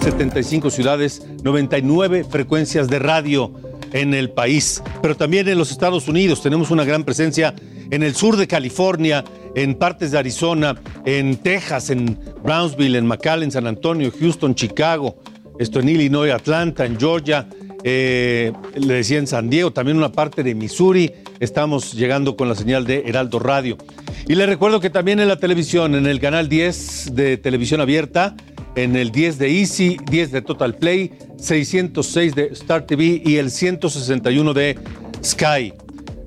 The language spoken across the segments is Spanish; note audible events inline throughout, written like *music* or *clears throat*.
75 ciudades, 99 frecuencias de radio en el país, pero también en los Estados Unidos. Tenemos una gran presencia en el sur de California, en partes de Arizona, en Texas, en Brownsville, en McAllen, San Antonio, Houston, Chicago, esto en Illinois, Atlanta, en Georgia, eh, le decía en San Diego, también una parte de Missouri. Estamos llegando con la señal de Heraldo Radio. Y le recuerdo que también en la televisión, en el canal 10 de televisión abierta, en el 10 de Easy, 10 de Total Play, 606 de Star TV y el 161 de Sky.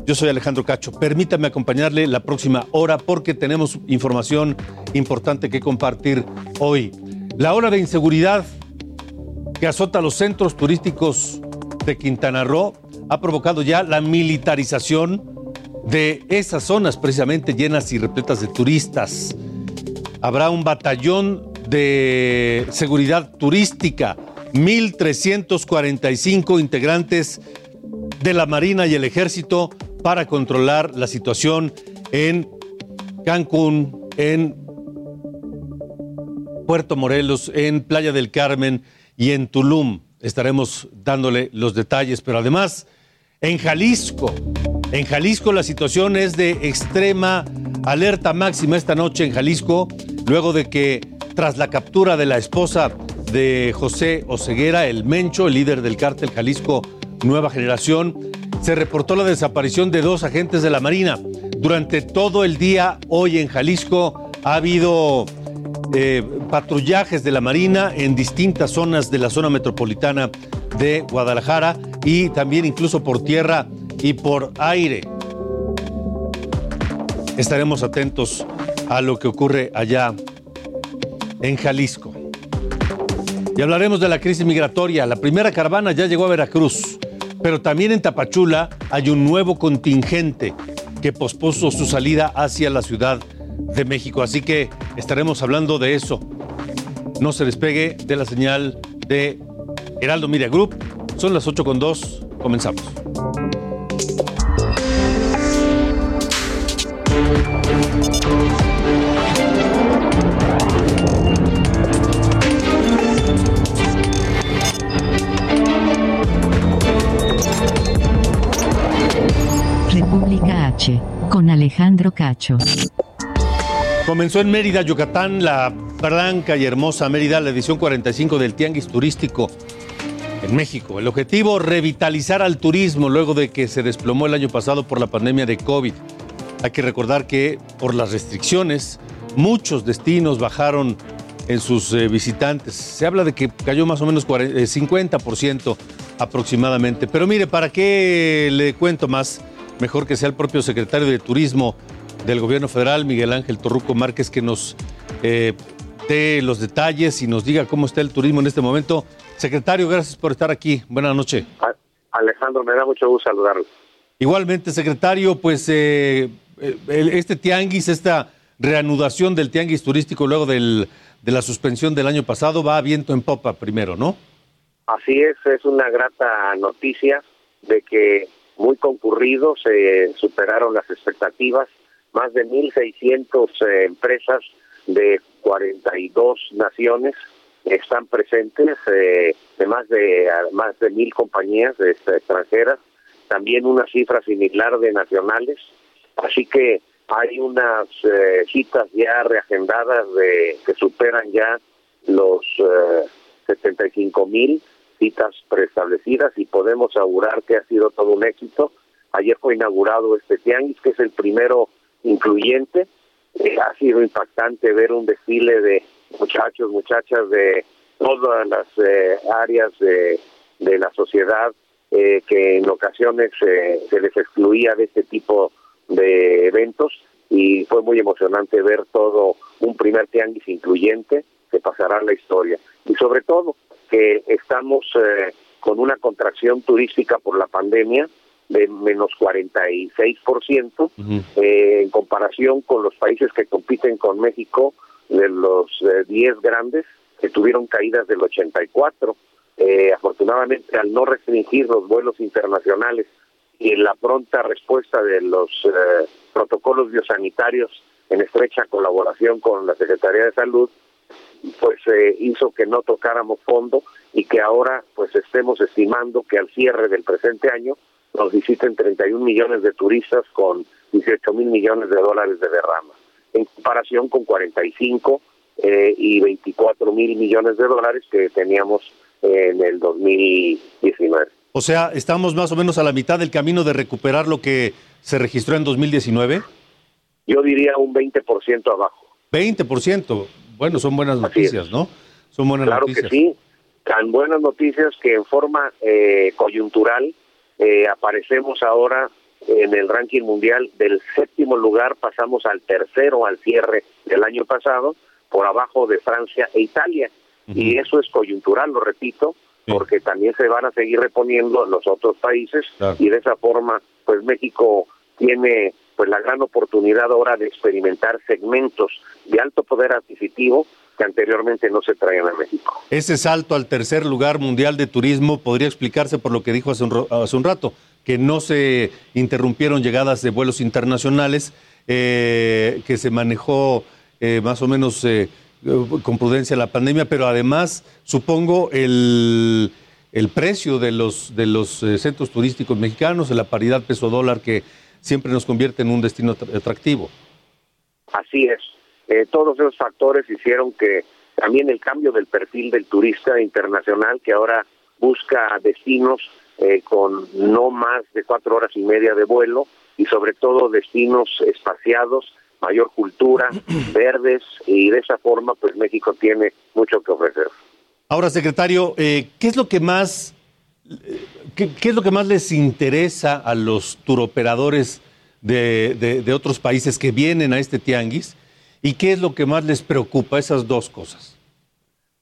Yo soy Alejandro Cacho. Permítame acompañarle la próxima hora porque tenemos información importante que compartir hoy. La hora de inseguridad que azota los centros turísticos de Quintana Roo ha provocado ya la militarización de esas zonas precisamente llenas y repletas de turistas. Habrá un batallón de seguridad turística, 1.345 integrantes de la Marina y el Ejército para controlar la situación en Cancún, en Puerto Morelos, en Playa del Carmen y en Tulum. Estaremos dándole los detalles, pero además en Jalisco, en Jalisco la situación es de extrema alerta máxima esta noche en Jalisco, luego de que tras la captura de la esposa de José Oseguera, el Mencho, el líder del cártel Jalisco Nueva Generación, se reportó la desaparición de dos agentes de la Marina. Durante todo el día hoy en Jalisco ha habido eh, patrullajes de la Marina en distintas zonas de la zona metropolitana de Guadalajara y también incluso por tierra y por aire. Estaremos atentos a lo que ocurre allá en Jalisco. Y hablaremos de la crisis migratoria. La primera caravana ya llegó a Veracruz, pero también en Tapachula hay un nuevo contingente que pospuso su salida hacia la Ciudad de México. Así que estaremos hablando de eso. No se despegue de la señal de Heraldo Media Group. Son las 8 con 2. Comenzamos. Con Alejandro Cacho. Comenzó en Mérida, Yucatán, la blanca y hermosa Mérida, la edición 45 del Tianguis Turístico en México. El objetivo, revitalizar al turismo luego de que se desplomó el año pasado por la pandemia de COVID. Hay que recordar que por las restricciones, muchos destinos bajaron en sus eh, visitantes. Se habla de que cayó más o menos 50% aproximadamente. Pero mire, ¿para qué le cuento más? Mejor que sea el propio secretario de Turismo del Gobierno Federal, Miguel Ángel Torruco Márquez, que nos eh, dé los detalles y nos diga cómo está el turismo en este momento. Secretario, gracias por estar aquí. Buenas noches. Alejandro, me da mucho gusto saludarlo. Igualmente, secretario, pues eh, este tianguis, esta reanudación del tianguis turístico luego del, de la suspensión del año pasado va a viento en popa primero, ¿no? Así es, es una grata noticia de que muy concurrido, se superaron las expectativas, más de 1.600 eh, empresas de 42 naciones están presentes, eh, de más de más de mil compañías de, extranjeras, también una cifra similar de nacionales, así que hay unas eh, citas ya reagendadas de que superan ya los eh, 75 mil citas preestablecidas y podemos augurar que ha sido todo un éxito. Ayer fue inaugurado este tianguis, que es el primero incluyente. Eh, ha sido impactante ver un desfile de muchachos, muchachas de todas las eh, áreas de, la sociedad eh, que en ocasiones se les excluía de este tipo de eventos y fue muy emocionante ver todo un primer tianguis incluyente que pasará a la historia y sobre todo que estamos eh, con una contracción turística por la pandemia de menos 46% eh, en comparación con los países que compiten con México de los 10 grandes que tuvieron caídas del 84 eh, afortunadamente al no restringir los vuelos internacionales y la pronta respuesta de los eh, protocolos biosanitarios en estrecha colaboración con la Secretaría de Salud, pues eh, hizo que no tocáramos fondo y que ahora pues estemos estimando que al cierre del presente año nos visiten 31 millones de turistas con 18 mil millones de dólares de derrama, en comparación con 45 eh, y 24 mil millones de dólares que teníamos en el 2019. O sea, estamos más o menos a la mitad del camino de recuperar lo que se registró en 2019. Yo diría un 20% abajo. 20%. Bueno, son buenas noticias, ¿no? Son buenas claro noticias. que sí. Tan buenas noticias que en forma eh, coyuntural eh, aparecemos ahora en el ranking mundial del séptimo lugar, pasamos al tercero al cierre del año pasado, por abajo de Francia e Italia. Y eso es coyuntural, lo repito, porque también se van a seguir reponiendo los otros países y de esa forma pues México tiene pues la gran oportunidad ahora de experimentar segmentos de alto poder adquisitivo que anteriormente no se traían a México. Ese salto al tercer lugar mundial de turismo podría explicarse por lo que dijo hace un, hace un rato, que no se interrumpieron llegadas de vuelos internacionales, eh, que se manejó eh, más o menos eh, con prudencia la pandemia, pero además supongo el, el precio de los, de los centros turísticos mexicanos, la paridad peso-dólar que siempre nos convierte en un destino atractivo. Así es. Eh, todos esos factores hicieron que también el cambio del perfil del turista internacional que ahora busca destinos eh, con no más de cuatro horas y media de vuelo y sobre todo destinos espaciados mayor cultura, *clears throat* verdes, y de esa forma, pues México tiene mucho que ofrecer. Ahora, secretario, eh, ¿qué es lo que más, eh, qué, qué, es lo que más les interesa a los turoperadores de, de, de, otros países que vienen a este tianguis? ¿Y qué es lo que más les preocupa? Esas dos cosas.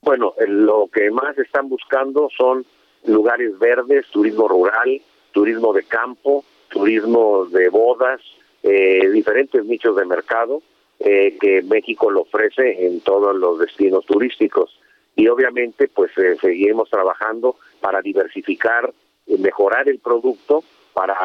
Bueno, lo que más están buscando son lugares verdes, turismo rural, turismo de campo, turismo de bodas, eh, diferentes nichos de mercado eh, que México lo ofrece en todos los destinos turísticos. Y obviamente, pues eh, seguimos trabajando para diversificar mejorar el producto para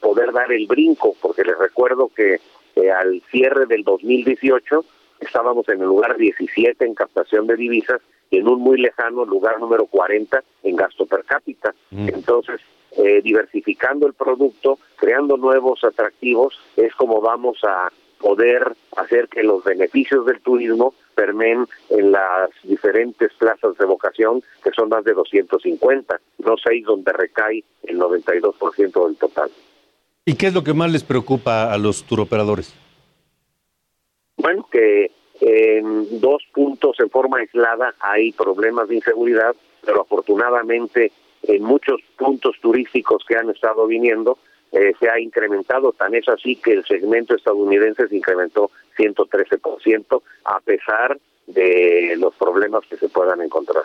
poder dar el brinco, porque les recuerdo que eh, al cierre del 2018 estábamos en el lugar 17 en captación de divisas y en un muy lejano lugar número 40 en gasto per cápita. Mm. Entonces, eh, diversificando el producto, creando nuevos atractivos, es como vamos a poder hacer que los beneficios del turismo permeen en las diferentes plazas de vocación, que son más de 250, no seis donde recae el 92% del total. ¿Y qué es lo que más les preocupa a los turoperadores? Bueno, que en dos puntos en forma aislada hay problemas de inseguridad, pero afortunadamente en muchos puntos turísticos que han estado viniendo eh, se ha incrementado, tan es así que el segmento estadounidense se incrementó 113% a pesar de los problemas que se puedan encontrar.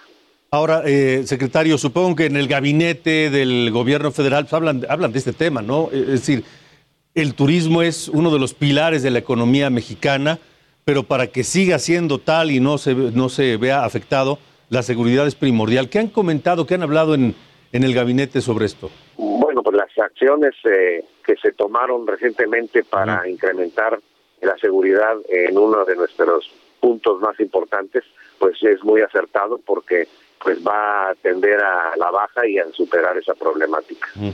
Ahora, eh, secretario, supongo que en el gabinete del gobierno federal pues, hablan, hablan de este tema, ¿no? Es decir, el turismo es uno de los pilares de la economía mexicana, pero para que siga siendo tal y no se, no se vea afectado, la seguridad es primordial. ¿Qué han comentado, qué han hablado en, en el gabinete sobre esto? Bueno, pues las acciones eh, que se tomaron recientemente para incrementar la seguridad en uno de nuestros puntos más importantes, pues es muy acertado porque pues va a tender a la baja y a superar esa problemática. -huh.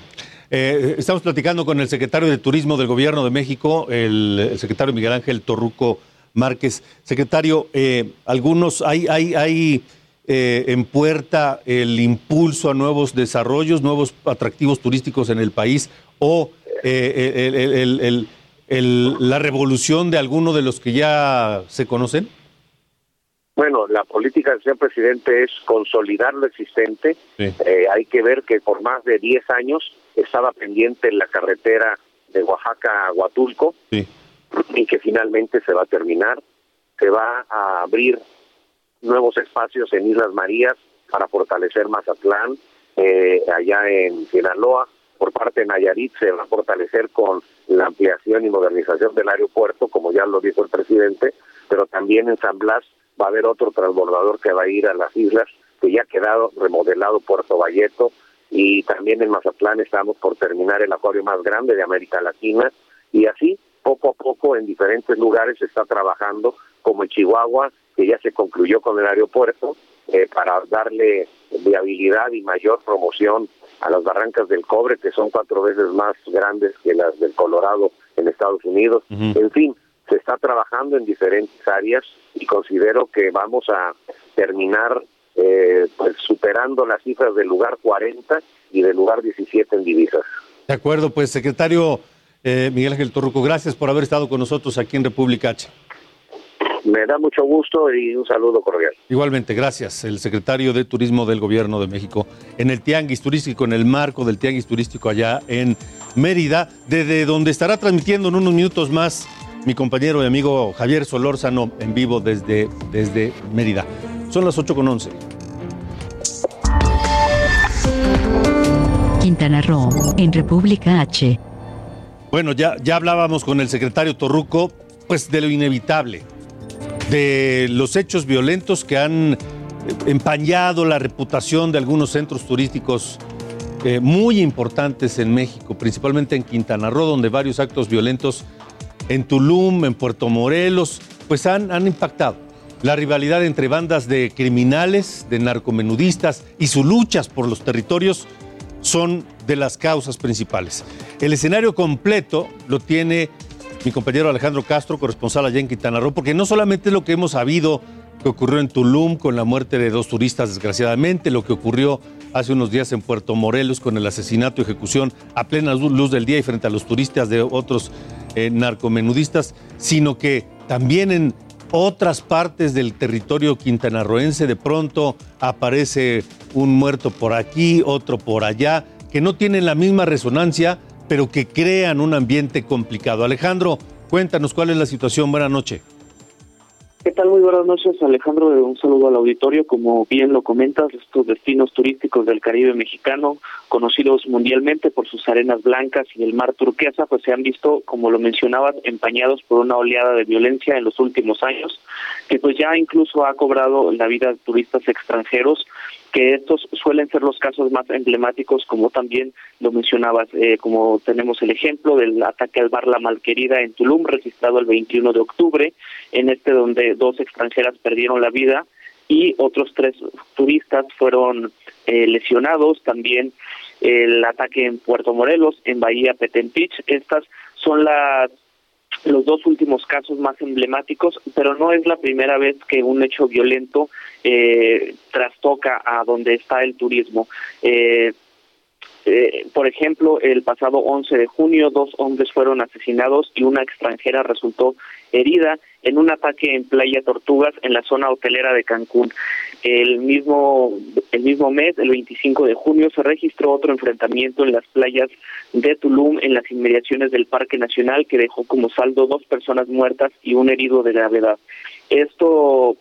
Eh, estamos platicando con el secretario de Turismo del Gobierno de México, el, secretario Miguel Ángel Torruco Márquez. Secretario, eh, algunos, hay, hay, hay eh, en puerta el impulso a nuevos desarrollos, nuevos atractivos turísticos en el país o la revolución de alguno de los que ya se conocen? Bueno, la política del señor presidente es consolidar lo existente. Eh, hay que ver que por más de 10 años estaba pendiente la carretera de Oaxaca a Huatulco y que finalmente se va a terminar. Se va a abrir nuevos espacios en Islas Marías para fortalecer Mazatlán, eh, allá en Sinaloa. Por parte de Nayarit se va a fortalecer con la ampliación y modernización del aeropuerto, como ya lo dijo el presidente, pero también en San Blas va a haber otro transbordador que va a ir a las islas, que ya ha quedado remodelado Puerto Valleto, y también en Mazatlán estamos por terminar el acuario más grande de América Latina, y así poco a poco en diferentes lugares se está trabajando, como en Chihuahua, que ya se concluyó con el aeropuerto, eh, para darle viabilidad y mayor promoción a las barrancas del cobre, que son cuatro veces más grandes que las del Colorado en Estados Unidos. En fin, se está trabajando en diferentes áreas y considero que vamos a terminar eh, pues superando las cifras del lugar 40 y del lugar 17 en divisas. De acuerdo, pues secretario eh, Miguel Ángel Torruco, gracias por haber estado con nosotros aquí en República H. Me da mucho gusto y un saludo cordial. Igualmente, gracias. El secretario de Turismo del Gobierno de México en el Tianguis Turístico, en el marco del Tianguis Turístico allá en Mérida, desde donde estará transmitiendo en unos minutos más mi compañero y amigo Javier Solórzano en vivo desde, desde Mérida. Son las 8 con 11. Quintana Roo, en República H. Bueno, ya, ya hablábamos con el secretario Torruco, pues de lo inevitable, de los hechos violentos que han empañado la reputación de algunos centros turísticos eh, muy importantes en México, principalmente en Quintana Roo, donde varios actos violentos en Tulum, en Puerto Morelos, pues han, han impactado. La rivalidad entre bandas de criminales, de narcomenudistas y sus luchas por los territorios son de las causas principales. El escenario completo lo tiene mi compañero Alejandro Castro, corresponsal allá en Quintana Roo, porque no solamente es lo que hemos sabido que ocurrió en Tulum con la muerte de dos turistas, desgraciadamente, lo que ocurrió hace unos días en Puerto Morelos con el asesinato y ejecución a plena luz del día y frente a los turistas de otros eh, narcomenudistas, sino que también en otras partes del territorio quintanarroense de pronto aparece un muerto por aquí, otro por allá, que no tienen la misma resonancia, pero que crean un ambiente complicado. Alejandro, cuéntanos cuál es la situación. Buenas noches. ¿Qué tal? Muy buenas noches, Alejandro. Un saludo al auditorio. Como bien lo comentas, estos destinos turísticos del Caribe mexicano, conocidos mundialmente por sus arenas blancas y el mar turquesa, pues se han visto, como lo mencionabas, empañados por una oleada de violencia en los últimos años, que pues ya incluso ha cobrado la vida de turistas extranjeros que estos suelen ser los casos más emblemáticos, como también lo mencionabas, eh, como tenemos el ejemplo del ataque al bar La Malquerida en Tulum, registrado el 21 de octubre, en este donde dos extranjeras perdieron la vida y otros tres turistas fueron eh, lesionados, también el ataque en Puerto Morelos, en Bahía Petempich, estas son las los dos últimos casos más emblemáticos, pero no es la primera vez que un hecho violento eh, trastoca a donde está el turismo. Eh, eh, por ejemplo, el pasado 11 de junio, dos hombres fueron asesinados y una extranjera resultó herida en un ataque en Playa Tortugas en la zona hotelera de Cancún. El mismo el mismo mes, el 25 de junio, se registró otro enfrentamiento en las playas de Tulum en las inmediaciones del Parque Nacional que dejó como saldo dos personas muertas y un herido de gravedad. Esto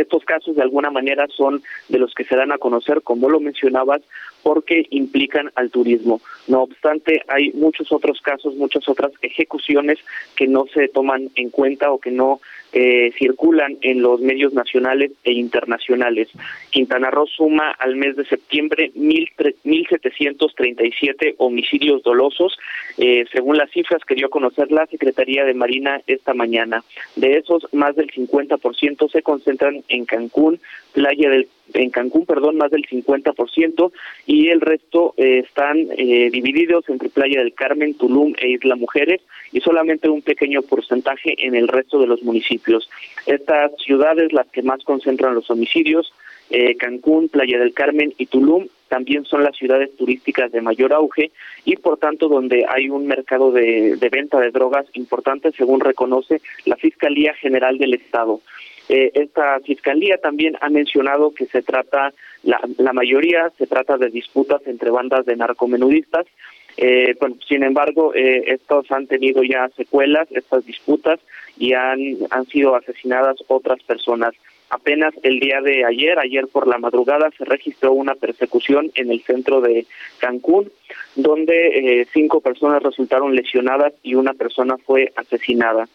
estos casos de alguna manera son de los que se dan a conocer, como lo mencionabas, porque implican al turismo. No obstante, hay muchos otros casos, muchas otras ejecuciones que no se toman en cuenta o que no eh, circulan en los medios nacionales e internacionales. Quintana Roo suma al mes de septiembre 1.737 homicidios dolosos, eh, según las cifras que dio a conocer la Secretaría de Marina esta mañana. De esos, más del 50% se concentran en Cancún, Playa del en Cancún, perdón, más del 50% y el resto eh, están eh, divididos entre Playa del Carmen, Tulum e Isla Mujeres y solamente un pequeño porcentaje en el resto de los municipios. Estas ciudades, las que más concentran los homicidios, eh, Cancún, Playa del Carmen y Tulum, también son las ciudades turísticas de mayor auge y por tanto donde hay un mercado de, de venta de drogas importante según reconoce la Fiscalía General del Estado. Eh, esta fiscalía también ha mencionado que se trata, la, la mayoría se trata de disputas entre bandas de narcomenudistas. Eh, bueno, sin embargo, eh, estos han tenido ya secuelas, estas disputas, y han, han sido asesinadas otras personas. Apenas el día de ayer, ayer por la madrugada, se registró una persecución en el centro de Cancún, donde eh, cinco personas resultaron lesionadas y una persona fue asesinada.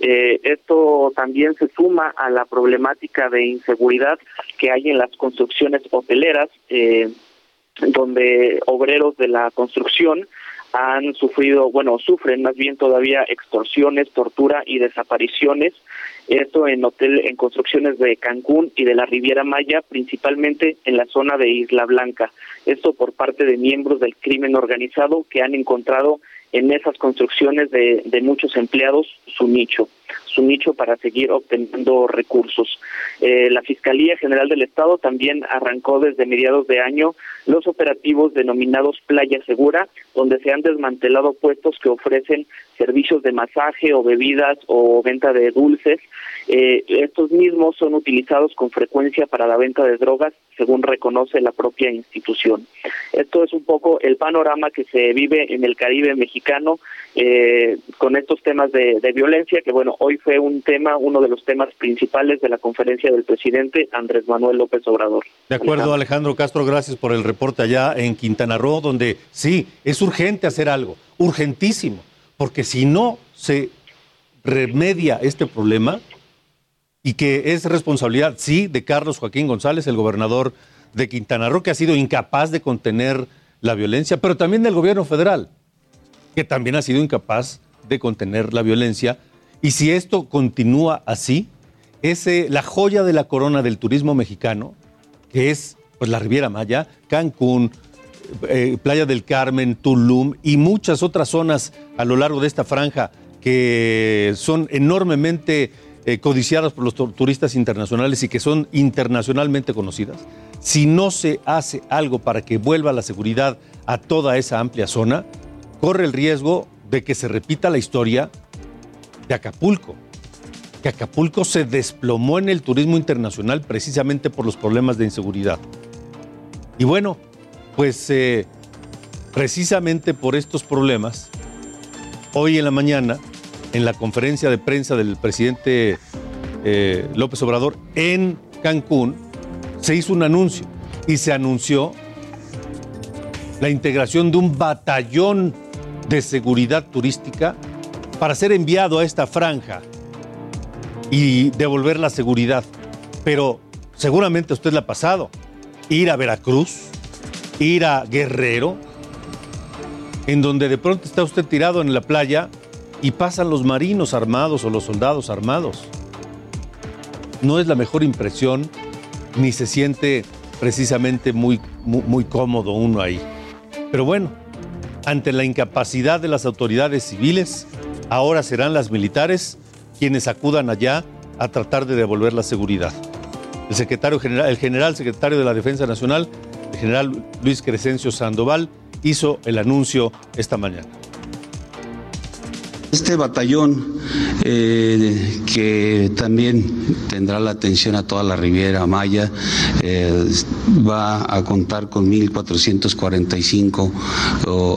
Eh, esto también se suma a la problemática de inseguridad que hay en las construcciones hoteleras, eh, donde obreros de la construcción han sufrido, bueno, sufren más bien todavía extorsiones, tortura y desapariciones. Esto en hotel, en construcciones de Cancún y de la Riviera Maya, principalmente en la zona de Isla Blanca. Esto por parte de miembros del crimen organizado que han encontrado en esas construcciones de, de muchos empleados su nicho, su nicho para seguir obteniendo recursos. Eh, la Fiscalía General del Estado también arrancó desde mediados de año los operativos denominados Playa Segura, donde se han desmantelado puestos que ofrecen servicios de masaje o bebidas o venta de dulces. Eh, estos mismos son utilizados con frecuencia para la venta de drogas, según reconoce la propia institución. Esto es un poco el panorama que se vive en el Caribe mexicano eh, con estos temas de, de violencia, que bueno, hoy fue un tema, uno de los temas principales de la conferencia del presidente Andrés Manuel López Obrador. De acuerdo, Alejandro Castro, gracias por el reporte allá en Quintana Roo, donde sí, es urgente hacer algo, urgentísimo, porque si no se remedia este problema, y que es responsabilidad, sí, de Carlos Joaquín González, el gobernador de Quintana Roo, que ha sido incapaz de contener la violencia, pero también del gobierno federal, que también ha sido incapaz de contener la violencia. Y si esto continúa así, la joya de la corona del turismo mexicano, que es pues, la Riviera Maya, Cancún, eh, Playa del Carmen, Tulum y muchas otras zonas a lo largo de esta franja que son enormemente eh, codiciadas por los turistas internacionales y que son internacionalmente conocidas, si no se hace algo para que vuelva la seguridad a toda esa amplia zona, corre el riesgo de que se repita la historia de Acapulco, que Acapulco se desplomó en el turismo internacional precisamente por los problemas de inseguridad. Y bueno, pues eh, precisamente por estos problemas, hoy en la mañana en la conferencia de prensa del presidente eh, López Obrador en Cancún, se hizo un anuncio y se anunció la integración de un batallón de seguridad turística para ser enviado a esta franja y devolver la seguridad. Pero seguramente usted le ha pasado ir a Veracruz, ir a Guerrero, en donde de pronto está usted tirado en la playa y pasan los marinos armados o los soldados armados. No es la mejor impresión, ni se siente precisamente muy, muy, cómodo uno ahí. Pero bueno, ante la incapacidad de las autoridades civiles, ahora serán las militares quienes acudan allá a tratar de devolver la seguridad. El secretario general, el general secretario de la Defensa Nacional, el general Luis Crescencio Sandoval, hizo el anuncio esta mañana. Este batallón eh, que también tendrá la atención a toda la Riviera Maya eh, va a contar con 1.445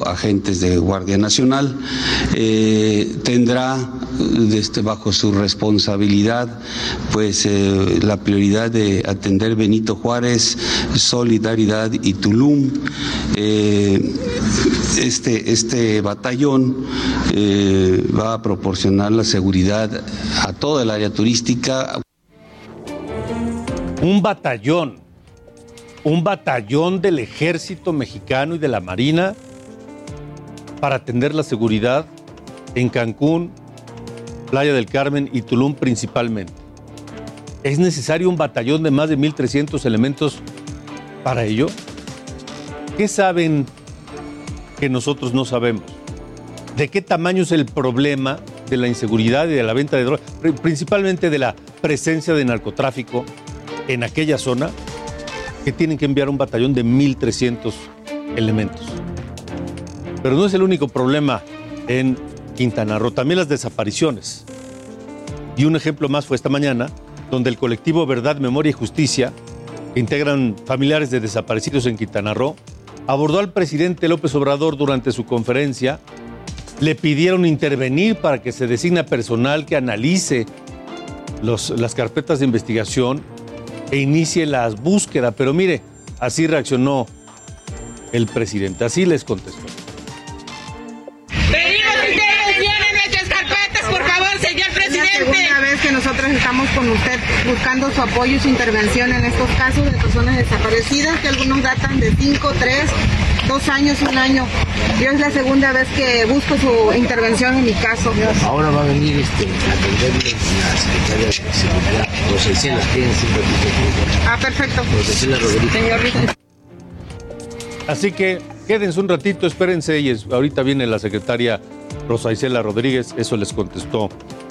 agentes de Guardia Nacional. Eh, tendrá este, bajo su responsabilidad pues la prioridad de atender Benito Juárez, Solidaridad y Tulum. Este, este batallón va a proporcionar la seguridad a toda el área turística. Un batallón, un batallón del ejército mexicano y de la Marina para atender la seguridad en Cancún, Playa del Carmen y Tulum principalmente. ¿Es necesario un batallón de más de 1.300 elementos para ello? ¿Qué saben que nosotros no sabemos? ¿De qué tamaño es el problema de la inseguridad y de la venta de drogas, principalmente de la presencia de narcotráfico en aquella zona, que tienen que enviar un batallón de 1.300 elementos? Pero no es el único problema en Quintana Roo, también las desapariciones. Y un ejemplo más fue esta mañana, donde el colectivo Verdad, Memoria y Justicia, que integran familiares de desaparecidos en Quintana Roo, abordó al presidente López Obrador durante su conferencia, le pidieron intervenir para que se designe personal que analice las carpetas de investigación e inicie las búsquedas. Pero mire, así reaccionó el presidente, así les contestó. Nosotros estamos con usted buscando su apoyo y su intervención en estos casos de personas desaparecidas, que algunos datan de 5, 3, 2 años, un año. Yo es la segunda vez que busco su intervención en mi caso. Ahora va a venir este, a atenderle la secretaria de Seguridad, Rosa Isela, tiene Ah, perfecto. Rosa Rodríguez. Señor Así que quédense un ratito, espérense y ahorita viene la secretaria Rosa Isela Rodríguez, eso les contestó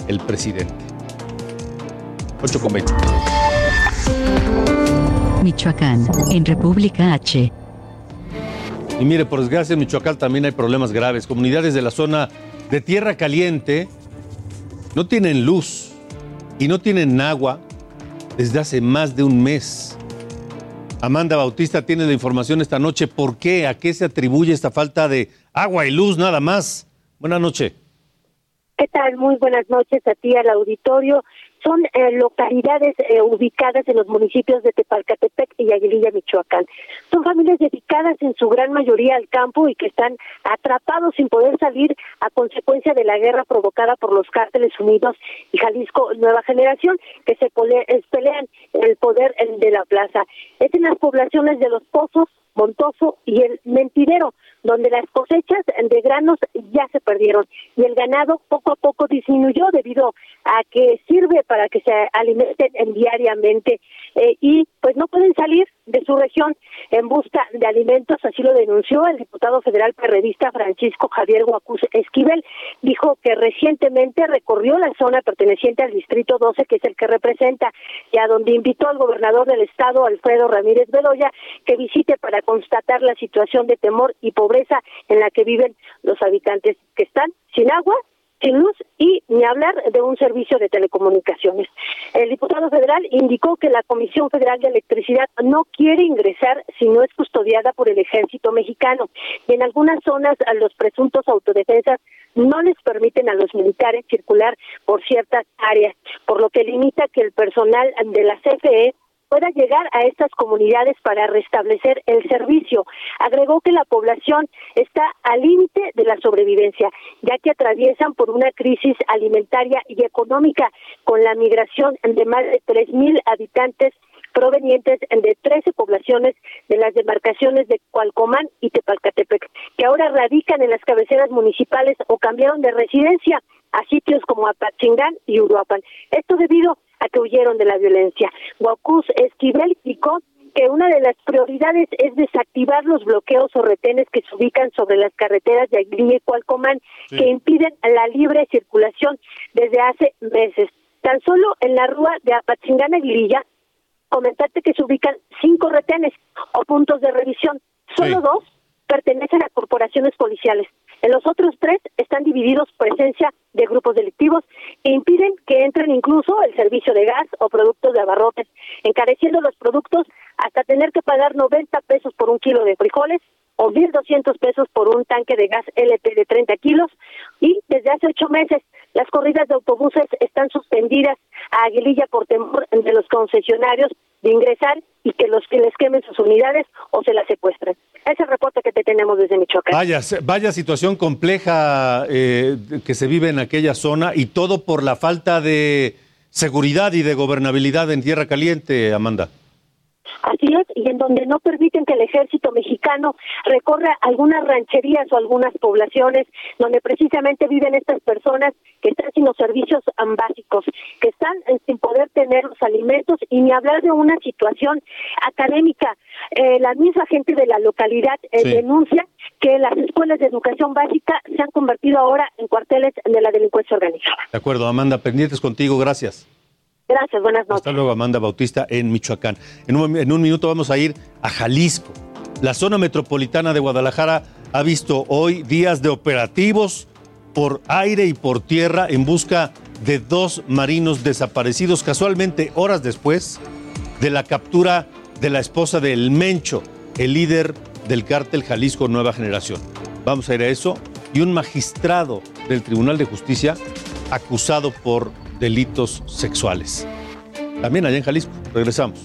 el presidente. 8 con 20. Michoacán, en República H. Y mire, por desgracia en Michoacán también hay problemas graves. Comunidades de la zona de Tierra Caliente no tienen luz y no tienen agua desde hace más de un mes. Amanda Bautista tiene la información esta noche. ¿Por qué? ¿A qué se atribuye esta falta de agua y luz nada más? Buenas noches. ¿Qué tal? Muy buenas noches a ti, al auditorio son eh, localidades eh, ubicadas en los municipios de Tepalcatepec y Aguililla, Michoacán. Son familias dedicadas en su gran mayoría al campo y que están atrapados sin poder salir a consecuencia de la guerra provocada por los cárteles unidos y Jalisco Nueva Generación que se pelean el poder de la plaza. Es en las poblaciones de Los Pozos, Montoso y el Mentidero, donde las cosechas de granos ya se perdieron y el ganado poco a poco disminuyó debido a que sirve para que se alimenten diariamente eh, y pues no pueden salir de su región en busca de alimentos, así lo denunció el diputado federal perredista Francisco Javier Guacuz Esquivel. Dijo que recientemente recorrió la zona perteneciente al Distrito 12, que es el que representa, y a donde invitó al gobernador del estado, Alfredo Ramírez Bedoya, que visite para constatar la situación de temor y pobreza en la que viven los habitantes que están sin agua sin luz y ni hablar de un servicio de telecomunicaciones. El diputado federal indicó que la Comisión Federal de Electricidad no quiere ingresar si no es custodiada por el ejército mexicano y en algunas zonas a los presuntos autodefensas no les permiten a los militares circular por ciertas áreas, por lo que limita que el personal de la CFE pueda llegar a estas comunidades para restablecer el servicio. Agregó que la población está al límite de la sobrevivencia, ya que atraviesan por una crisis alimentaria y económica con la migración de más de tres mil habitantes provenientes de 13 poblaciones de las demarcaciones de Cualcomán y Tepalcatepec, que ahora radican en las cabeceras municipales o cambiaron de residencia a sitios como Apachingán y Uruapan. Esto debido a que huyeron de la violencia. Guacuz Esquivel explicó que una de las prioridades es desactivar los bloqueos o retenes que se ubican sobre las carreteras de Aguililla y Cualcomán que impiden la libre circulación desde hace meses. Tan solo en la rúa de Apachingán Aguililla, comentarte que se ubican cinco retenes o puntos de revisión. Solo dos pertenecen a corporaciones policiales. En los otros tres están divididos presencia de grupos delictivos e impiden que entren incluso el servicio de gas o productos de abarrotes, encareciendo los productos hasta tener que pagar 90 pesos por un kilo de frijoles o 1.200 pesos por un tanque de gas LP de 30 kilos. Y desde hace ocho meses las corridas de autobuses están suspendidas a Aguililla por temor de los concesionarios ingresar y que los que les quemen sus unidades o se las secuestren. Ese es el reporte que te tenemos desde Michoacán. Vaya, vaya situación compleja eh, que se vive en aquella zona y todo por la falta de seguridad y de gobernabilidad en Tierra Caliente, Amanda. Así es, y en donde no permiten que el ejército mexicano recorra algunas rancherías o algunas poblaciones donde precisamente viven estas personas que están sin los servicios básicos, que están eh, sin poder tener los alimentos y ni hablar de una situación académica. Eh, la misma gente de la localidad eh, denuncia que las escuelas de educación básica se han convertido ahora en cuarteles de la delincuencia organizada. De acuerdo, Amanda, pendientes contigo, gracias. Gracias, buenas noches. Hasta luego, Amanda Bautista, en Michoacán. En un, en un minuto vamos a ir a Jalisco. La zona metropolitana de Guadalajara ha visto hoy días de operativos por aire y por tierra en busca de dos marinos desaparecidos, casualmente horas después de la captura de la esposa de El Mencho, el líder del cártel Jalisco Nueva Generación. Vamos a ir a eso. Y un magistrado del Tribunal de Justicia acusado por delitos sexuales. También allá en Jalisco. Regresamos.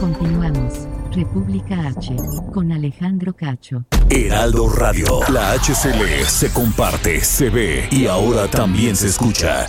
Continuamos. República H. Con Alejandro Cacho. Heraldo Radio. La HCL se comparte, se ve y ahora también se escucha.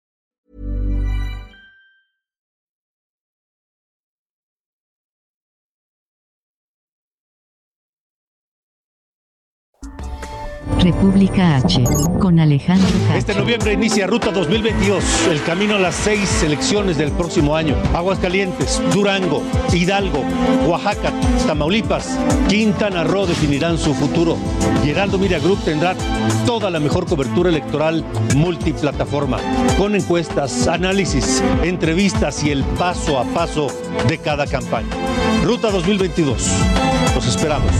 República H. Con Alejandro. Este noviembre inicia Ruta 2022, el camino a las seis elecciones del próximo año. Aguascalientes, Durango, Hidalgo, Oaxaca, Tamaulipas, Quintana Roo definirán su futuro. Y Heraldo Media Group tendrá toda la mejor cobertura electoral multiplataforma, con encuestas, análisis, entrevistas y el paso a paso de cada campaña. Ruta 2022. Los esperamos.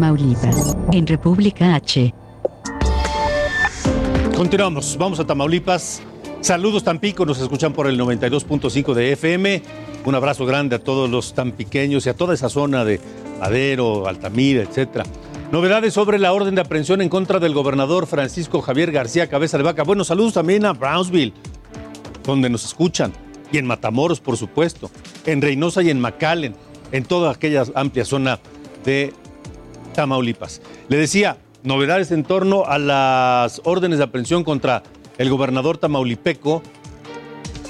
Tamaulipas. En República H. Continuamos, vamos a Tamaulipas. Saludos Tampico, nos escuchan por el 92.5 de FM. Un abrazo grande a todos los tampiqueños y a toda esa zona de Madero, Altamira, etcétera. Novedades sobre la orden de aprehensión en contra del gobernador Francisco Javier García Cabeza de Vaca. Bueno, saludos también a Brownsville, donde nos escuchan. Y en Matamoros, por supuesto. En Reynosa y en McAllen. En toda aquella amplia zona de Tamaulipas. Le decía, novedades en torno a las órdenes de aprehensión contra el gobernador tamaulipeco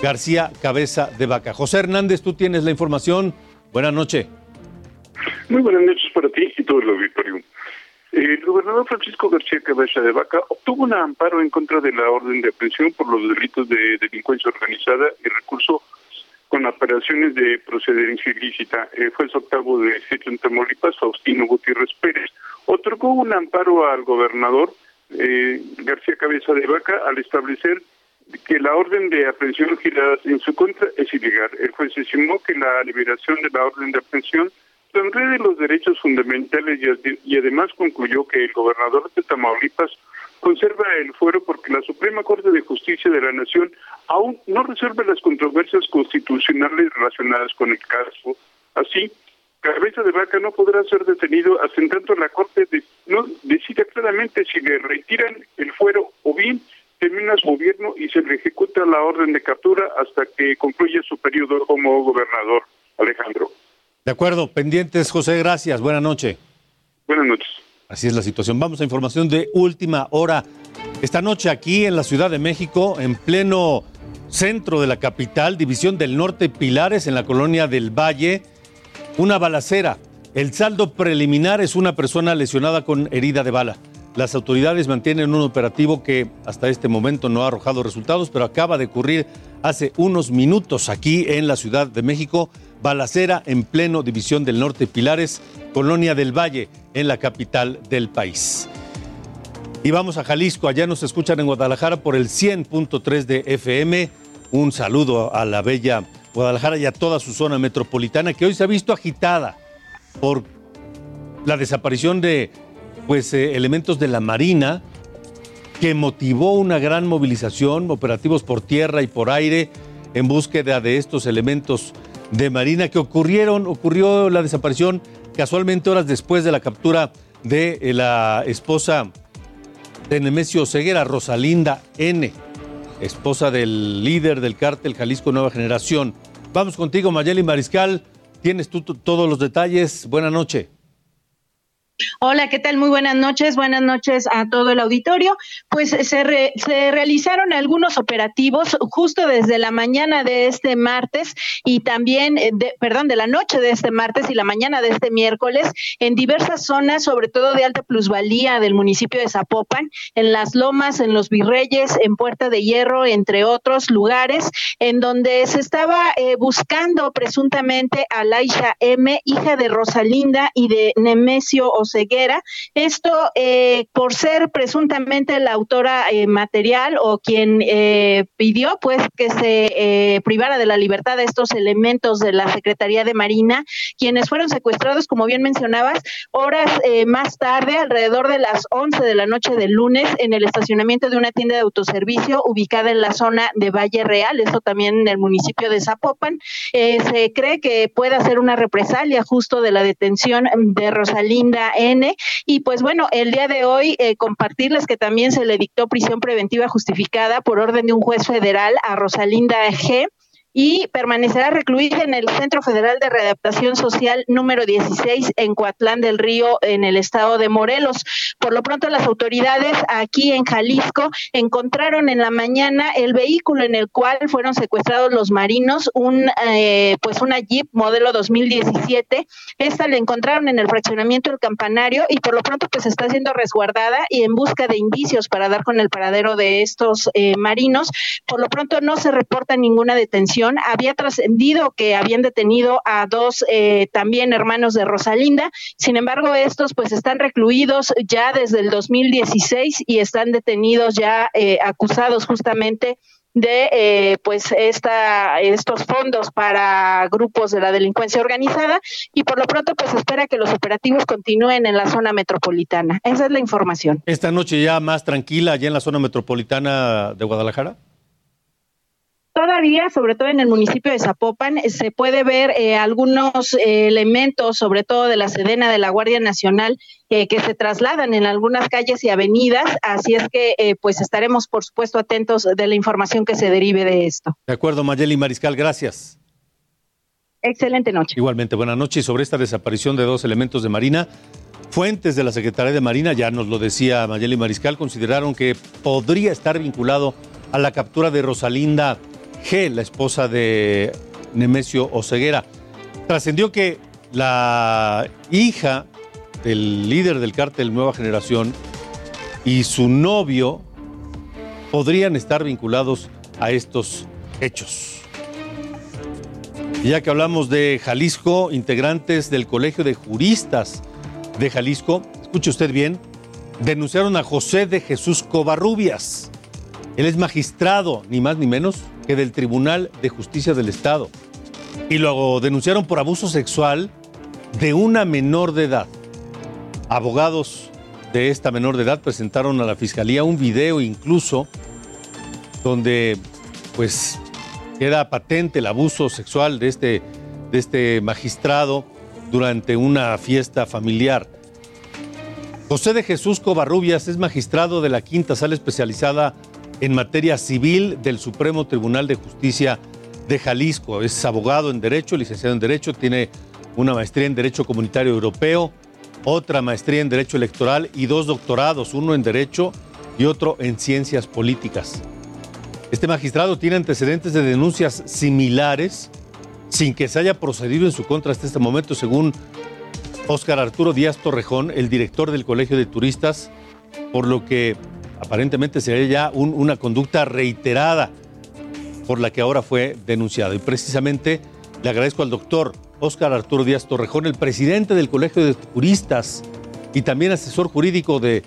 García Cabeza de Vaca. José Hernández, tú tienes la información. Buenas noches. Muy buenas noches para ti y todo el auditorio. El gobernador Francisco García Cabeza de Vaca obtuvo un amparo en contra de la orden de aprehensión por los delitos de delincuencia organizada y recurso con operaciones de procedencia ilícita. El juez octavo de sitio en Tamaulipas, Faustino Gutiérrez Pérez, otorgó un amparo al gobernador eh, García Cabeza de Vaca al establecer que la orden de aprehensión girada en su contra es ilegal. El juez estimó que la liberación de la orden de aprehensión transgrede los derechos fundamentales y además concluyó que el gobernador de Tamaulipas conserva el fuero porque la Suprema Corte de Justicia de la Nación aún no resuelve las controversias constitucionales relacionadas con el caso. Así, Cabeza de Vaca no podrá ser detenido hasta en tanto la Corte de- no decida claramente si le retiran el fuero o bien termina su gobierno y se le ejecuta la orden de captura hasta que concluya su periodo como gobernador. Alejandro. De acuerdo, pendientes, José, gracias. Buenas noches. Buenas noches. Así es la situación. Vamos a información de última hora. Esta noche aquí en la Ciudad de México, en pleno centro de la capital, División del Norte, Pilares, en la colonia del Valle, una balacera. El saldo preliminar es una persona lesionada con herida de bala. Las autoridades mantienen un operativo que hasta este momento no ha arrojado resultados, pero acaba de ocurrir hace unos minutos aquí en la Ciudad de México. Balacera en pleno División del Norte Pilares, Colonia del Valle, en la capital del país. Y vamos a Jalisco, allá nos escuchan en Guadalajara por el 100.3 de FM. Un saludo a la bella Guadalajara y a toda su zona metropolitana que hoy se ha visto agitada por la desaparición de pues, eh, elementos de la Marina que motivó una gran movilización, operativos por tierra y por aire en búsqueda de estos elementos de Marina que ocurrieron, ocurrió la desaparición casualmente horas después de la captura de eh, la esposa de Nemesio Ceguera, Rosalinda N., esposa del líder del cártel Jalisco Nueva Generación. Vamos contigo, Mayeli Mariscal. Tienes tú todos los detalles. Buenas noches. Hola, ¿qué tal? Muy buenas noches. Buenas noches a todo el auditorio. Pues se, se realizaron algunos operativos justo desde la mañana de este martes y también, eh, de, perdón, de la noche de este martes y la mañana de este miércoles en diversas zonas, sobre todo de alta plusvalía del municipio de Zapopan, en las lomas, en los virreyes, en Puerta de Hierro, entre otros lugares, en donde se estaba eh, buscando presuntamente a Laisha M., hija de Rosalinda y de Nemesio ceguera. Esto eh, por ser presuntamente la autora eh, material o quien eh, pidió pues que se privara de la libertad de estos elementos de la Secretaría de Marina, quienes fueron secuestrados, como bien mencionabas, horas más tarde, alrededor de las 11 de la noche del lunes, en el estacionamiento de una tienda de autoservicio ubicada en la zona de Valle Real, esto también en el municipio de Zapopan. se cree que pueda ser una represalia justo de la detención de Rosalinda N. Y pues bueno, el día de hoy eh, compartirles que también se le dictó prisión preventiva justificada por orden de un juez federal a Rosalinda G y permanecerá recluida en el Centro Federal de Readaptación Social número 16 en Coatlán del Río, en el estado de Morelos. Por lo pronto, las autoridades aquí en Jalisco encontraron en la mañana el vehículo en el cual fueron secuestrados los marinos, un eh, pues una Jeep modelo 2017. Esta la encontraron en el fraccionamiento del Campanario y por lo pronto pues está siendo resguardada y en busca de indicios para dar con el paradero de estos eh, marinos. Por lo pronto no se reporta ninguna detención había trascendido que habían detenido a dos eh, también hermanos de Rosalinda. Sin embargo, estos pues están recluidos ya desde el 2016 y están detenidos ya eh, acusados justamente de eh, pues esta estos fondos para grupos de la delincuencia organizada y por lo pronto pues espera que los operativos continúen en la zona metropolitana. Esa es la información. Esta noche ya más tranquila allá en la zona metropolitana de Guadalajara. Todavía, sobre todo en el municipio de Zapopan, se puede ver eh, algunos eh, elementos, sobre todo de la Sedena de la Guardia Nacional, eh, que se trasladan en algunas calles y avenidas. Así es que, pues, estaremos, por supuesto, atentos de la información que se derive de esto. De acuerdo, Mayeli Mariscal, gracias. Excelente noche. Igualmente, buenas noches. Sobre esta desaparición de dos elementos de Marina, fuentes de la Secretaría de Marina, ya nos lo decía Mayeli Mariscal, consideraron que podría estar vinculado a la captura de Rosalinda G, la esposa de Nemesio Oceguera. Trascendió que la hija del líder del cártel Nueva Generación y su novio podrían estar vinculados a estos hechos. ya que hablamos de Jalisco, integrantes del Colegio de Juristas de Jalisco, escuche usted bien, denunciaron a José de Jesús Covarrubias. Él es magistrado, ni más ni menos, del Tribunal de Justicia del Estado y luego denunciaron por abuso sexual de una menor de edad. Abogados de esta menor de edad presentaron a la fiscalía un video incluso donde pues queda patente el abuso sexual de este, de este magistrado durante una fiesta familiar. José de Jesús Covarrubias es magistrado de la quinta sala especializada en materia civil del Supremo Tribunal de Justicia de Jalisco. Es abogado en Derecho, licenciado en Derecho, tiene una maestría en Derecho Comunitario Europeo, otra maestría en Derecho Electoral y dos doctorados, uno en Derecho y otro en Ciencias Políticas. Este magistrado tiene antecedentes de denuncias similares sin que se haya procedido en su contra hasta este momento, según Óscar Arturo Díaz Torrejón, el director del Colegio de Turistas, por lo que aparentemente sería ya una conducta reiterada por la que ahora fue denunciado. Y precisamente Le agradezco al doctor Óscar Arturo Díaz Torrejón, el presidente del Colegio de Juristas y también asesor jurídico de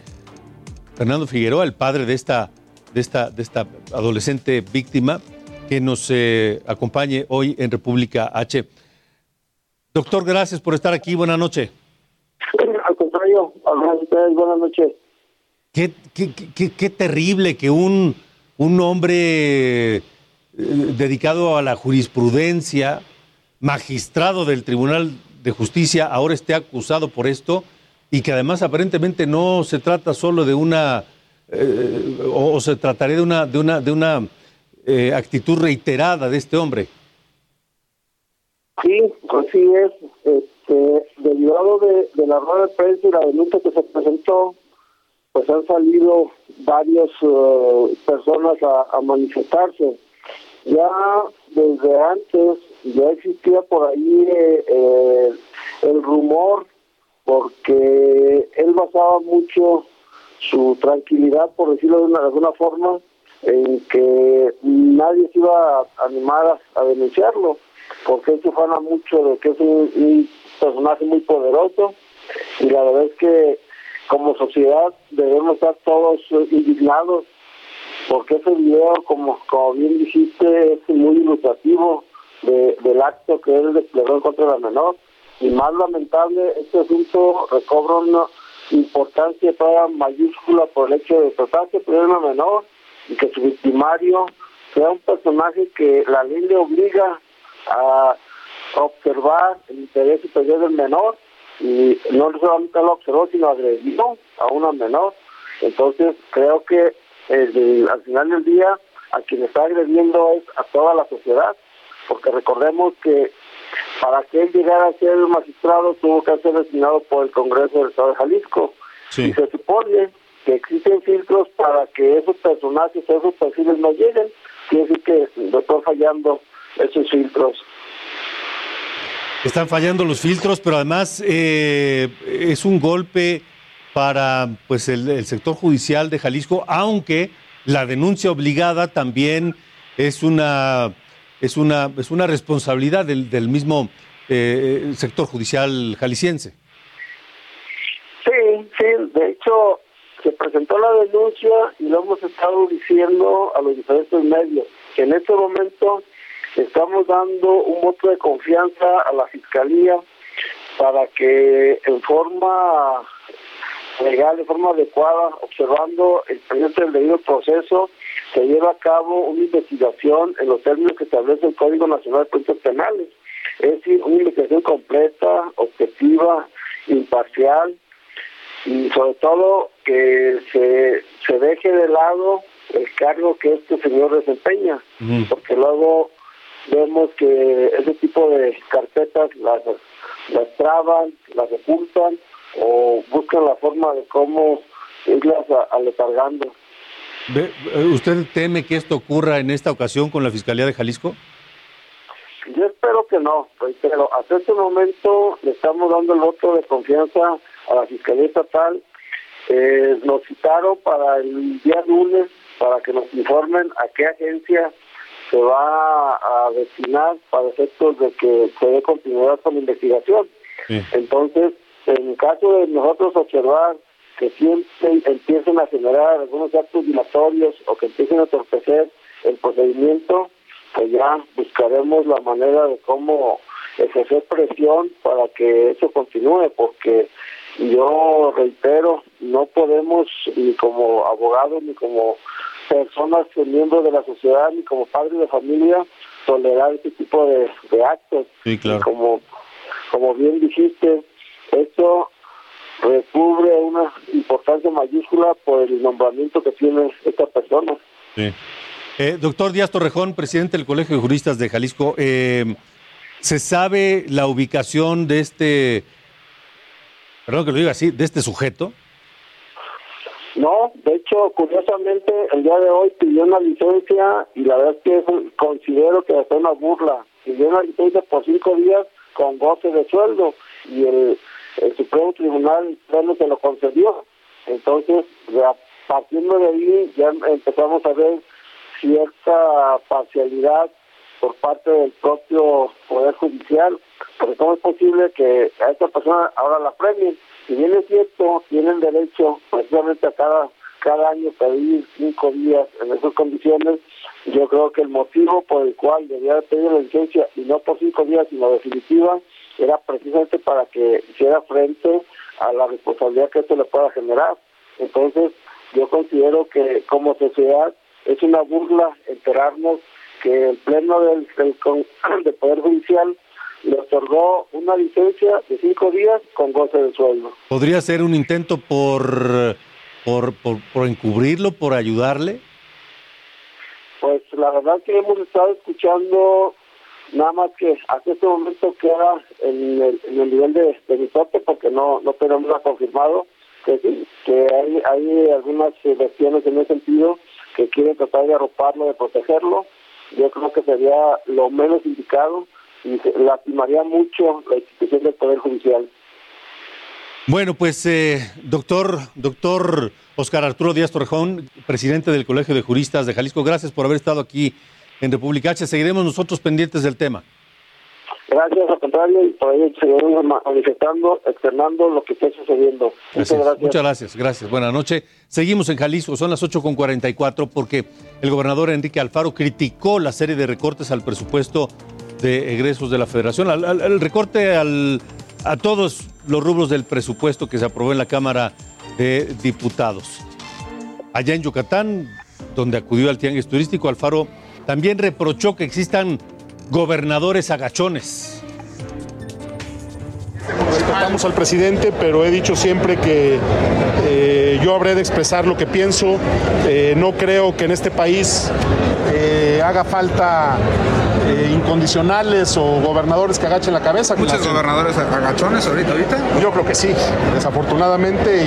Fernando Figueroa, el padre de esta, de esta, de esta adolescente víctima, que nos eh, acompañe hoy en República H. Doctor, gracias por estar aquí. Buenas noches. Al contrario, buenas noches. Qué, qué, qué, qué terrible que un, un hombre eh, dedicado a la jurisprudencia, magistrado del Tribunal de Justicia, ahora esté acusado por esto y que además aparentemente no se trata solo de una eh, o, se trataría de una de una de una eh, actitud reiterada de este hombre. Sí, así es. Este, derivado de, de la rueda de prensa y la denuncia que se presentó, pues han salido varias eh, personas a, manifestarse. Ya desde antes ya existía por ahí eh, el rumor porque él basaba mucho su tranquilidad, por decirlo de, alguna forma, en que nadie se iba a animar a, denunciarlo, porque él se fana mucho de que es un personaje muy poderoso y la verdad es que como sociedad debemos estar todos indignados porque ese video, como, como bien dijiste, es muy ilustrativo del acto que él desplegó en contra de la menor. Y más lamentable, este asunto recobra una importancia toda mayúscula por el hecho de tratarse de una menor y que su victimario sea un personaje que la ley le obliga a observar el interés superior del menor y no solamente lo observó, sino agredió a una menor. Entonces, creo que al final del día, a quien está agrediendo es a toda la sociedad, porque recordemos que para que él llegara a ser magistrado tuvo que ser designado por el Congreso del Estado de Jalisco. Y se supone que existen filtros para que esos personajes, esos perfiles no lleguen. Quiere decir que no están fallando esos filtros. Están fallando los filtros, pero además eh, es un golpe para pues el, sector judicial de Jalisco, aunque la denuncia obligada también es una es una es una responsabilidad del, del mismo eh, sector judicial jalisciense. Sí, sí, de hecho se presentó la denuncia y lo hemos estado diciendo a los diferentes medios que en este momento Estamos dando un voto de confianza a la Fiscalía para que en forma legal, de forma adecuada, observando el presidente del debido proceso, se lleve a cabo una investigación en los términos que establece el Código Nacional de Puntos Penales. Es decir, una investigación completa, objetiva, imparcial y sobre todo que se, se deje de lado el cargo que este señor desempeña, porque luego vemos que ese tipo de carpetas las, las traban, las ocultan o buscan la forma de cómo irlas aletargando. ¿Usted teme que esto ocurra en esta ocasión con la Fiscalía de Jalisco? Yo espero que no, pero hasta este momento le estamos dando el voto de confianza a la Fiscalía Estatal. Eh, nos citaron para el día lunes para que nos informen a qué agencia se va a destinar para efectos de que se dé continuidad con la investigación. Entonces, en caso de nosotros observar que siempre empiecen a generar algunos actos dilatorios o que empiecen a torpecer el procedimiento, pues ya buscaremos la manera de cómo ejercer presión para que eso continúe, porque yo reitero, no podemos ni como abogados ni como personas miembros de la sociedad ni como padres de familia tolerar este tipo de, actos. Sí, claro. como, como bien dijiste, esto recubre una importancia mayúscula por el nombramiento que tiene esta persona. Sí. Eh, doctor Díaz Torrejón, presidente del Colegio de Juristas de Jalisco, eh, ¿se sabe la ubicación de este, perdón que lo diga así, de este sujeto? No, de hecho, curiosamente, el día de hoy pidió una licencia y la verdad es que considero que fue una burla. Pidió una licencia por cinco días con goce de sueldo y el, Supremo Tribunal no se lo concedió. Entonces, ya, partiendo de ahí, ya empezamos a ver cierta parcialidad por parte del propio Poder Judicial, porque cómo es posible que a esta persona ahora la premien. Si bien es cierto, tienen derecho precisamente a cada, cada año pedir cinco días en esas condiciones, yo creo que el motivo por el cual debía pedir la licencia, y no por cinco días, sino definitiva, era precisamente para que hiciera frente a la responsabilidad que esto le pueda generar. Entonces, yo considero que como sociedad es una burla enterarnos que el Pleno del, del, *clears throat* Poder Judicial le otorgó una licencia de cinco días con goce de sueldo. ¿Podría ser un intento por, por, por, por encubrirlo, por ayudarle? Pues la verdad que hemos estado escuchando nada más que hasta este momento queda en el, en el nivel de, de porque no, no tenemos nada confirmado que sí, que hay, hay algunas versiones en ese sentido que quieren tratar de arroparlo, de protegerlo. Yo creo que sería lo menos indicado y lastimaría mucho la institución del Poder Judicial. Bueno, pues eh, doctor, doctor Oscar Arturo Díaz Torrejón, presidente del Colegio de Juristas de Jalisco, gracias por haber estado aquí en República H. Seguiremos nosotros pendientes del tema. Gracias, al contrario, y por ahí seguiremos manifestando, externando lo que está sucediendo. Muchas gracias. Muchas gracias, gracias. Buenas noches. Seguimos en Jalisco, son las 8.44 porque el gobernador Enrique Alfaro criticó la serie de recortes al presupuesto de egresos de la federación, al, recorte al, a todos los rubros del presupuesto que se aprobó en la Cámara de Diputados. Allá en Yucatán, donde acudió al tianguis turístico, Alfaro también reprochó que existan gobernadores agachones. Respetamos al presidente, pero he dicho siempre que eh, yo habré de expresar lo que pienso. Eh, no creo que en este país eh, haga falta incondicionales o gobernadores que agachen la cabeza. ¿Muchos gobernadores agachones ahorita, ahorita? Yo creo que sí, desafortunadamente,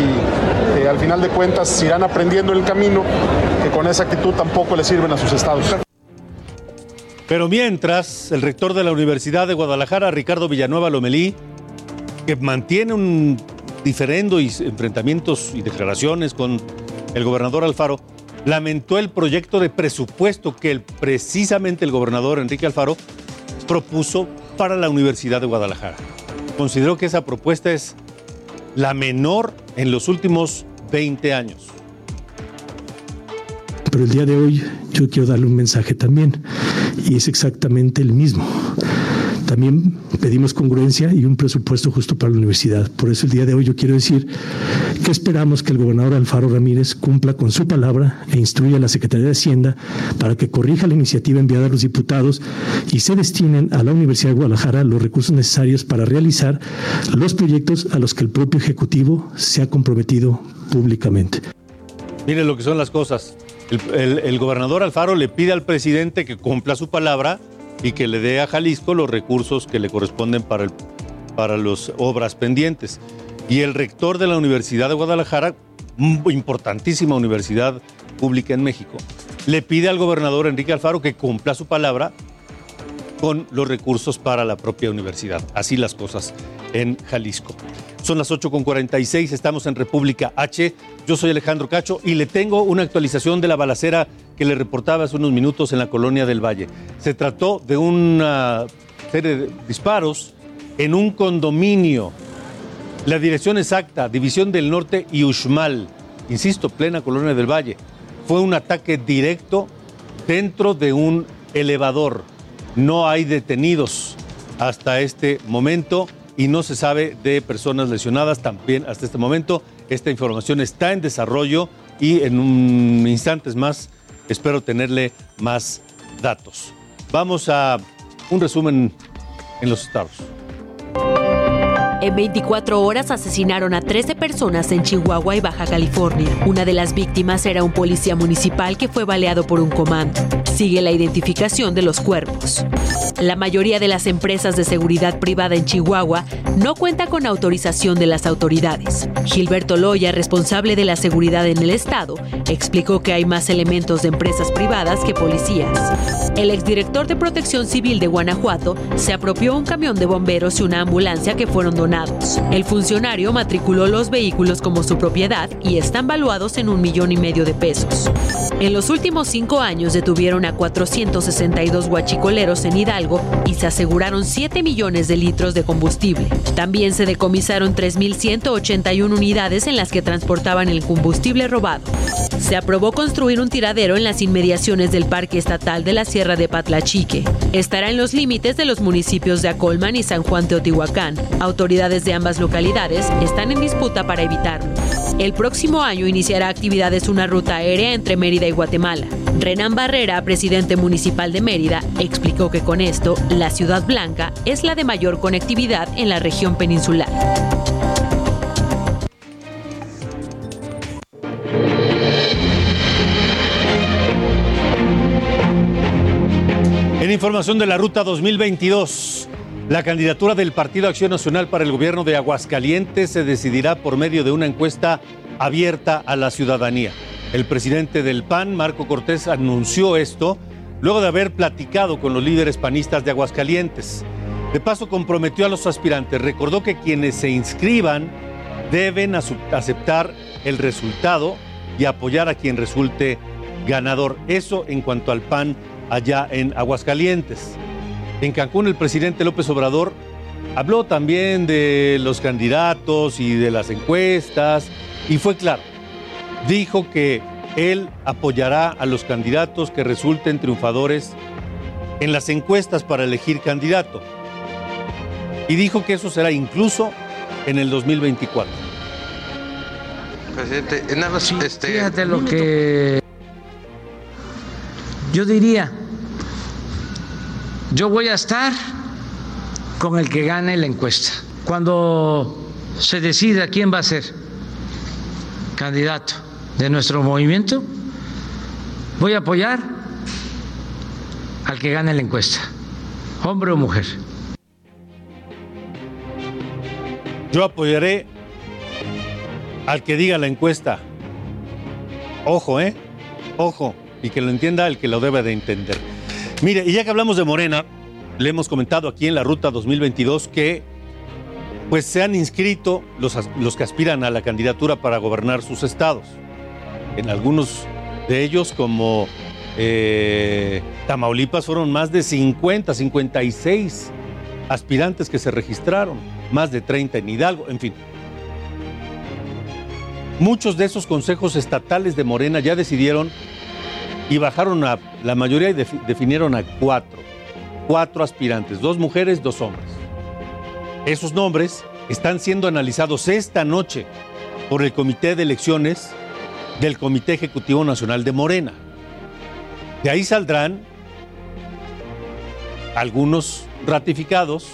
y al final de cuentas irán aprendiendo el camino que con esa actitud tampoco le sirven a sus estados. Pero mientras, el rector de la Universidad de Guadalajara, Ricardo Villanueva Lomelí, que mantiene un diferendo y enfrentamientos y declaraciones con el gobernador Alfaro, lamentó el proyecto de presupuesto que precisamente el gobernador Enrique Alfaro propuso para la Universidad de Guadalajara. Consideró que esa propuesta es la menor en los últimos 20 años. Pero el día de hoy yo quiero darle un mensaje también y es exactamente el mismo. También pedimos congruencia y un presupuesto justo para la universidad. Por eso el día de hoy yo quiero decir que esperamos que el gobernador Alfaro Ramírez cumpla con su palabra e instruya a la Secretaría de Hacienda para que corrija la iniciativa enviada a los diputados y se destinen a la Universidad de Guadalajara los recursos necesarios para realizar los proyectos a los que el propio Ejecutivo se ha comprometido públicamente. Miren lo que son las cosas. El, gobernador Alfaro le pide al presidente que cumpla su palabra y que le dé a Jalisco los recursos que le corresponden para, el, para las obras pendientes. Y el rector de la Universidad de Guadalajara, importantísima universidad pública en México, le pide al gobernador Enrique Alfaro que cumpla su palabra con los recursos para la propia universidad. Así las cosas en Jalisco. Son las 8.46, estamos en República H. Yo soy Alejandro Cacho y le tengo una actualización de la balacera que le reportaba hace unos minutos en la colonia del Valle. Se trató de una serie de disparos en un condominio. La dirección exacta, División del Norte y Uxmal, insisto, plena colonia del Valle. Fue un ataque directo dentro de un elevador. No hay detenidos hasta este momento y no se sabe de personas lesionadas también hasta este momento. Esta información está en desarrollo y en un instantes más espero tenerle más datos. Vamos a un resumen en los estados. En 24 horas asesinaron a 13 personas en Chihuahua y Baja California. Una de las víctimas era un policía municipal que fue baleado por un comando. Sigue la identificación de los cuerpos. La mayoría de las empresas de seguridad privada en Chihuahua no cuenta con autorización de las autoridades. Gilberto Loya, responsable de la seguridad en el estado, explicó que hay más elementos de empresas privadas que policías. El exdirector de Protección Civil de Guanajuato se apropió un camión de bomberos y una ambulancia que fueron donados el funcionario matriculó los vehículos como su propiedad y están valuados en un millón y medio de pesos. En los últimos cinco años detuvieron a 462 guachicoleros en Hidalgo y se aseguraron 7 millones de litros de combustible. También se decomisaron 3.181 unidades en las que transportaban el combustible robado. Se aprobó construir un tiradero en las inmediaciones del Parque Estatal de la Sierra de Patlachique. Estará en los límites de los municipios de Acolman y San Juan Teotihuacán. Autoridades de ambas localidades están en disputa para evitarlo. El próximo año iniciará actividades una ruta aérea entre Mérida y Guatemala. Renan Barrera, presidente municipal de Mérida, explicó que con esto la Ciudad Blanca es la de mayor conectividad en la región peninsular. En información de la Ruta 2022, la candidatura del Partido Acción Nacional para el gobierno de Aguascalientes se decidirá por medio de una encuesta abierta a la ciudadanía. El presidente del PAN, Marco Cortés, anunció esto luego de haber platicado con los líderes panistas de Aguascalientes. De paso, comprometió a los aspirantes, recordó que quienes se inscriban deben aceptar el resultado y apoyar a quien resulte ganador. Eso en cuanto al PAN allá en Aguascalientes. En Cancún el presidente López Obrador habló también de los candidatos y de las encuestas y fue claro. Dijo que él apoyará a los candidatos que resulten triunfadores en las encuestas para elegir candidato. Y dijo que eso será incluso en el 2024. Presidente, este, fíjate lo que yo diría, yo voy a estar con el que gane la encuesta. Cuando se decida quién va a ser candidato de nuestro movimiento, voy a apoyar al que gane la encuesta, hombre o mujer. Yo apoyaré al que diga la encuesta. Ojo, ¿eh? Ojo y que lo entienda el que lo debe de entender. Mire, y ya que hablamos de Morena, le hemos comentado aquí en la Ruta 2022 que pues se han inscrito los, los que aspiran a la candidatura para gobernar sus estados. En algunos de ellos, como eh, Tamaulipas, fueron más de 50, 56 aspirantes que se registraron, más de 30 en Hidalgo, en fin. Muchos de esos consejos estatales de Morena ya decidieron y bajaron a la mayoría y definieron a cuatro. Cuatro aspirantes, dos mujeres, dos hombres. Esos nombres están siendo analizados esta noche por el Comité de Elecciones del Comité Ejecutivo Nacional de Morena. De ahí saldrán algunos ratificados,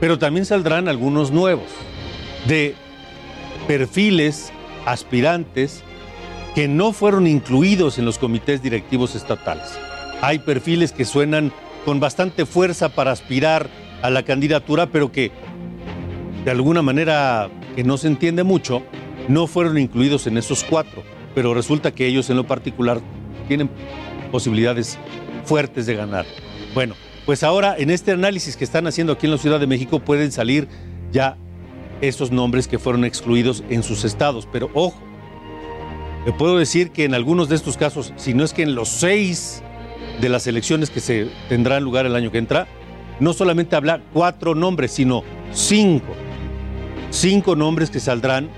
pero también saldrán algunos nuevos, de perfiles aspirantes que no fueron incluidos en los comités directivos estatales. Hay perfiles que suenan con bastante fuerza para aspirar a la candidatura, pero que de alguna manera que no se entiende mucho, no fueron incluidos en esos cuatro. Pero resulta que ellos en lo particular tienen posibilidades fuertes de ganar. Bueno, pues ahora en este análisis que están haciendo aquí en la Ciudad de México pueden salir ya esos nombres que fueron excluidos en sus estados. Pero ojo, le puedo decir que en algunos de estos casos, si no es que en los seis de las elecciones que se tendrán lugar el año que entra, no solamente habla cuatro nombres, sino cinco. Cinco nombres que saldrán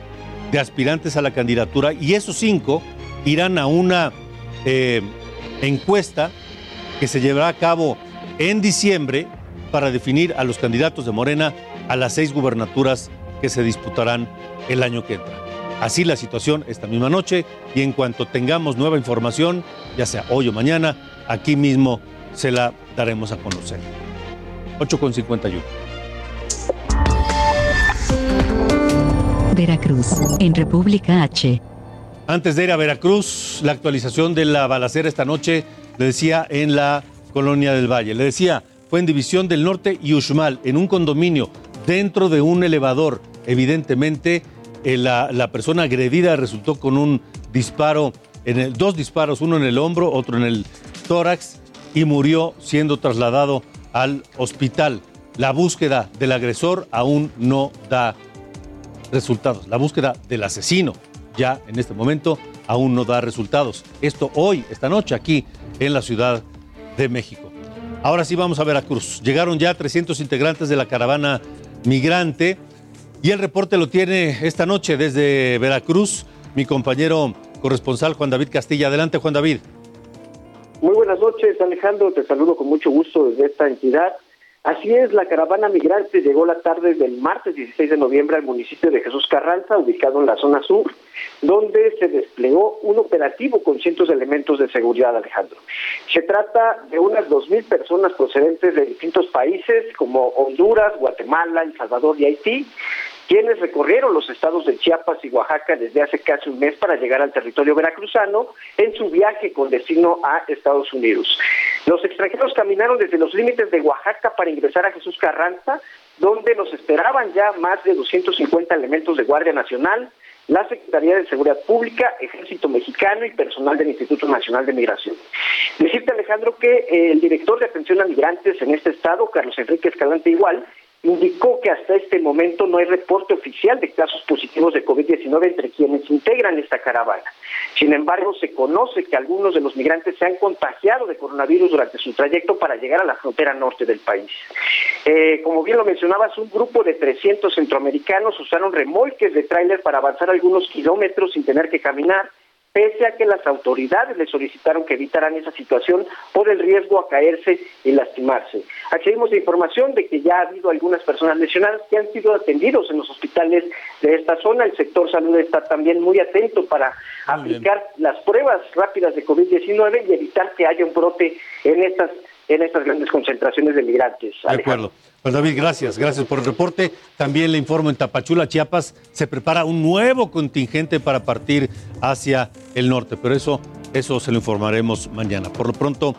de aspirantes a la candidatura y esos cinco irán a una eh, encuesta que se llevará a cabo en diciembre para definir a los candidatos de Morena a las seis gubernaturas que se disputarán el año que entra. Así la situación esta misma noche y en cuanto tengamos nueva información, ya sea hoy o mañana, aquí mismo se la daremos a conocer. 8.51. Veracruz, en República H. Antes de ir a Veracruz, la actualización de la balacera esta noche, le decía en la colonia del Valle, le decía, fue en División del Norte y Uxmal, en un condominio, dentro de un elevador. Evidentemente, eh, la, persona agredida resultó con un disparo, en el, dos disparos, uno en el hombro, otro en el tórax, y murió siendo trasladado al hospital. La búsqueda del agresor aún no da resultados. La búsqueda del asesino ya en este momento aún no da resultados. Esto hoy, esta noche, aquí en la Ciudad de México. Ahora sí vamos a Veracruz. Llegaron ya 300 integrantes de la caravana migrante y el reporte lo tiene esta noche desde Veracruz mi compañero corresponsal Juan David Castilla. Adelante, Juan David. Muy buenas noches, Alejandro. Te saludo con mucho gusto desde esta entidad. Así es, la caravana migrante llegó la tarde del martes 16 de noviembre al municipio de Jesús Carranza, ubicado en la zona sur, donde se desplegó un operativo con cientos de elementos de seguridad, Alejandro. Se trata de unas 2.000 personas procedentes de distintos países como Honduras, Guatemala, El Salvador y Haití, quienes recorrieron los estados de Chiapas y Oaxaca desde hace casi un mes para llegar al territorio veracruzano en su viaje con destino a Estados Unidos. Los extranjeros caminaron desde los límites de Oaxaca para ingresar a Jesús Carranza, donde los esperaban ya más de 250 elementos de Guardia Nacional, la Secretaría de Seguridad Pública, Ejército Mexicano y personal del Instituto Nacional de Migración. Decirte, Alejandro, que el director de atención a migrantes en este estado, Carlos Enrique Escalante Igual, indicó que hasta este momento no hay reporte oficial de casos positivos de COVID-19 entre quienes integran esta caravana. Sin embargo, se conoce que algunos de los migrantes se han contagiado de coronavirus durante su trayecto para llegar a la frontera norte del país. Eh, como bien lo mencionabas, un grupo de 300 centroamericanos usaron remolques de tráiler para avanzar algunos kilómetros sin tener que caminar pese a que las autoridades le solicitaron que evitaran esa situación por el riesgo a caerse y lastimarse. Accedimos a información de que ya ha habido algunas personas lesionadas que han sido atendidos en los hospitales de esta zona. El sector salud está también muy atento para aplicar las pruebas rápidas de COVID-19 y evitar que haya un brote en estas en estas grandes concentraciones de migrantes. De acuerdo. Pues David, gracias, gracias por el reporte. También le informo, en Tapachula, Chiapas, se prepara un nuevo contingente para partir hacia el norte, pero eso, eso se lo informaremos mañana. Por lo pronto,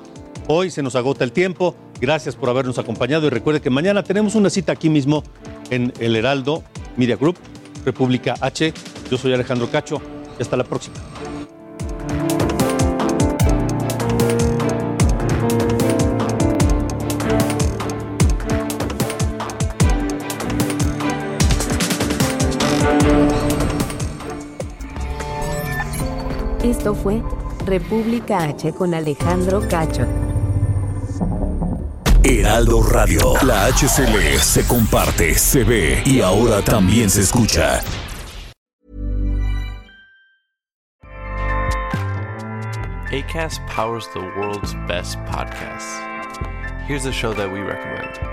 hoy se nos agota el tiempo. Gracias por habernos acompañado y recuerde que mañana tenemos una cita aquí mismo en el Heraldo Media Group, República H. Yo soy Alejandro Cacho y hasta la próxima. Esto fue República H con Alejandro Cacho. Heraldo Radio, la HCL se comparte, se ve y ahora también se escucha. ACAST powers the world's best podcasts. Here's a show that we recommend.